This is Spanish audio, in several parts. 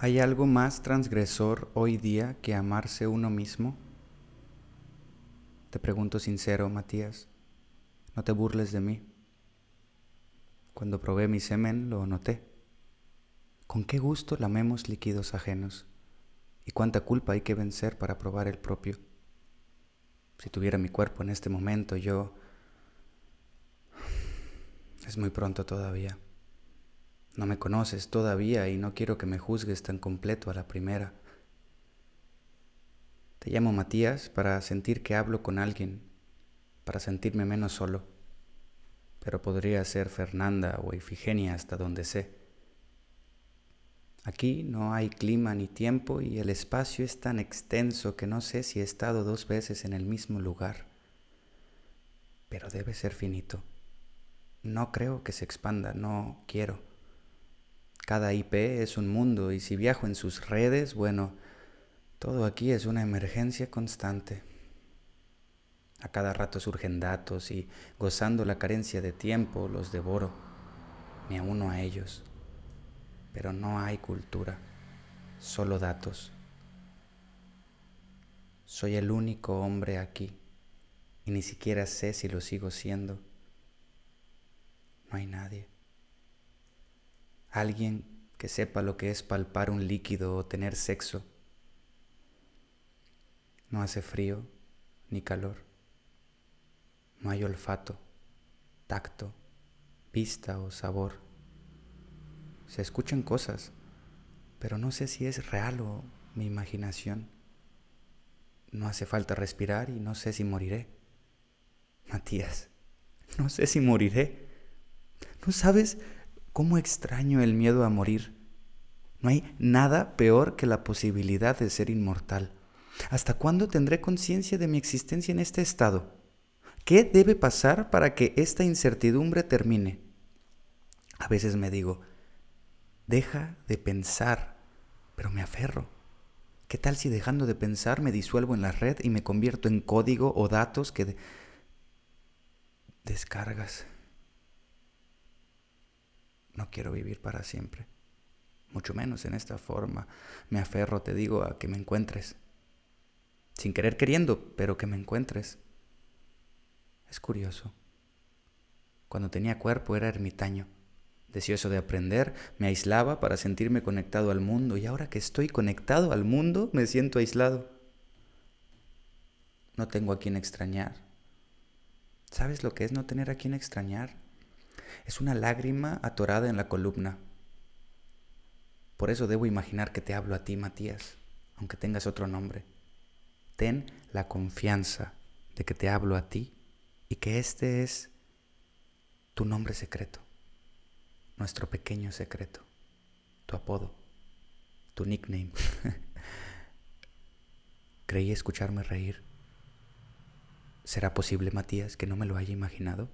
¿Hay algo más transgresor hoy día que amarse uno mismo? Te pregunto sincero, Matías, no te burles de mí. Cuando probé mi semen lo noté. Con qué gusto lamemos líquidos ajenos y cuánta culpa hay que vencer para probar el propio. Si tuviera mi cuerpo en este momento, yo... Es muy pronto todavía. No me conoces todavía y no quiero que me juzgues tan completo a la primera. Te llamo Matías para sentir que hablo con alguien, para sentirme menos solo. Pero podría ser Fernanda o Ifigenia hasta donde sé. Aquí no hay clima ni tiempo y el espacio es tan extenso que no sé si he estado dos veces en el mismo lugar. Pero debe ser finito. No creo que se expanda, no quiero. Cada IP es un mundo y si viajo en sus redes, bueno, todo aquí es una emergencia constante. A cada rato surgen datos y, gozando la carencia de tiempo, los devoro. Me uno a ellos. Pero no hay cultura, solo datos. Soy el único hombre aquí y ni siquiera sé si lo sigo siendo. No hay nadie. Alguien que sepa lo que es palpar un líquido o tener sexo no hace frío ni calor. No hay olfato, tacto, vista o sabor. Se escuchan cosas, pero no sé si es real o mi imaginación. No hace falta respirar y no sé si moriré. Matías, no sé si moriré. ¿No sabes cómo extraño el miedo a morir? No hay nada peor que la posibilidad de ser inmortal. ¿Hasta cuándo tendré conciencia de mi existencia en este estado? ¿Qué debe pasar para que esta incertidumbre termine? A veces me digo, deja de pensar, pero me aferro. ¿Qué tal si dejando de pensar me disuelvo en la red y me convierto en código o datos que descargas? No quiero vivir para siempre, mucho menos en esta forma. Me aferro, te digo, a que me encuentres sin querer queriendo, pero que me encuentres. Es curioso. Cuando tenía cuerpo era ermitaño. Deseoso de aprender, me aislaba para sentirme conectado al mundo y ahora que estoy conectado al mundo me siento aislado. No tengo a quien extrañar. ¿Sabes lo que es no tener a quien extrañar? Es una lágrima atorada en la columna. Por eso debo imaginar que te hablo a ti, Matías, aunque tengas otro nombre. Ten la confianza de que te hablo a ti y que este es tu nombre secreto, nuestro pequeño secreto, tu apodo, tu nickname. Creí escucharme reír. ¿Será posible, Matías, que no me lo haya imaginado?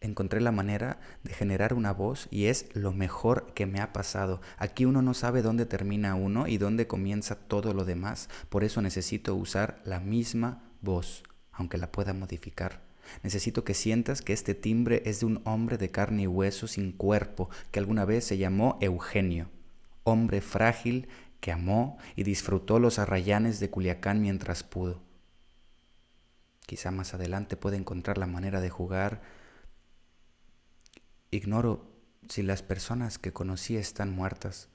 Encontré la manera de generar una voz y es lo mejor que me ha pasado. Aquí uno no sabe dónde termina uno y dónde comienza todo lo demás. Por eso necesito usar la misma voz, aunque la pueda modificar. Necesito que sientas que este timbre es de un hombre de carne y hueso sin cuerpo, que alguna vez se llamó Eugenio, hombre frágil que amó y disfrutó los arrayanes de Culiacán mientras pudo. Quizá más adelante pueda encontrar la manera de jugar Ignoro si las personas que conocí están muertas,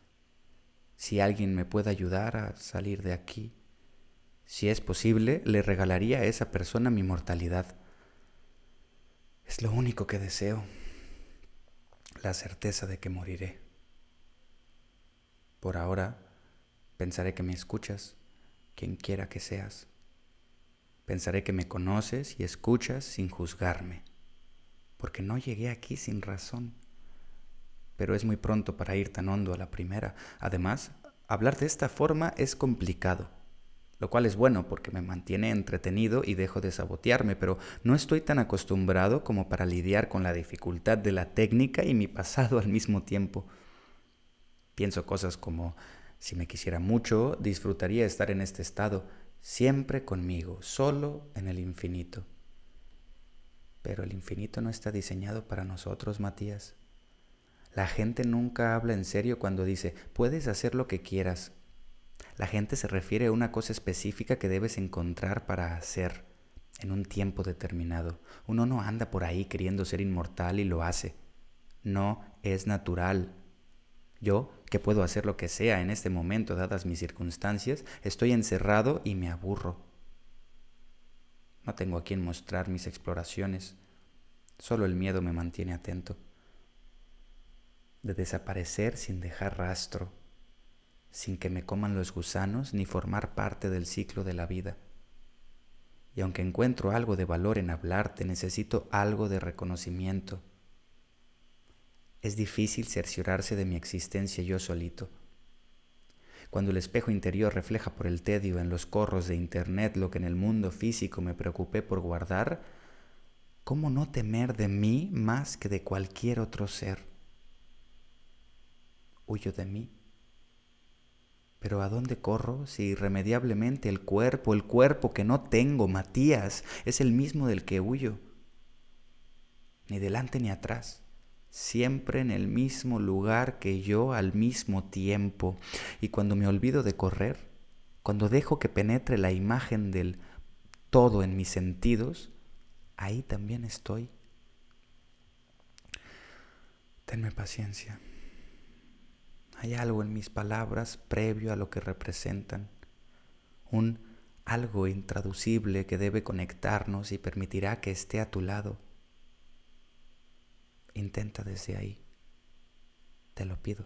si alguien me puede ayudar a salir de aquí. Si es posible, le regalaría a esa persona mi mortalidad. Es lo único que deseo, la certeza de que moriré. Por ahora, pensaré que me escuchas, quien quiera que seas. Pensaré que me conoces y escuchas sin juzgarme porque no llegué aquí sin razón. Pero es muy pronto para ir tan hondo a la primera. Además, hablar de esta forma es complicado, lo cual es bueno porque me mantiene entretenido y dejo de sabotearme, pero no estoy tan acostumbrado como para lidiar con la dificultad de la técnica y mi pasado al mismo tiempo. Pienso cosas como, si me quisiera mucho, disfrutaría estar en este estado, siempre conmigo, solo en el infinito. Pero el infinito no está diseñado para nosotros, Matías. La gente nunca habla en serio cuando dice, puedes hacer lo que quieras. La gente se refiere a una cosa específica que debes encontrar para hacer en un tiempo determinado. Uno no anda por ahí queriendo ser inmortal y lo hace. No es natural. Yo, que puedo hacer lo que sea en este momento dadas mis circunstancias, estoy encerrado y me aburro. No tengo a quien mostrar mis exploraciones. Solo el miedo me mantiene atento de desaparecer sin dejar rastro, sin que me coman los gusanos ni formar parte del ciclo de la vida. Y aunque encuentro algo de valor en hablarte, necesito algo de reconocimiento. Es difícil cerciorarse de mi existencia yo solito. Cuando el espejo interior refleja por el tedio en los corros de Internet lo que en el mundo físico me preocupé por guardar, ¿cómo no temer de mí más que de cualquier otro ser? huyo de mí. Pero ¿a dónde corro si irremediablemente el cuerpo, el cuerpo que no tengo, Matías, es el mismo del que huyo? Ni delante ni atrás, siempre en el mismo lugar que yo al mismo tiempo. Y cuando me olvido de correr, cuando dejo que penetre la imagen del todo en mis sentidos, ahí también estoy. Tenme paciencia. Hay algo en mis palabras previo a lo que representan, un algo intraducible que debe conectarnos y permitirá que esté a tu lado. Intenta desde ahí. Te lo pido.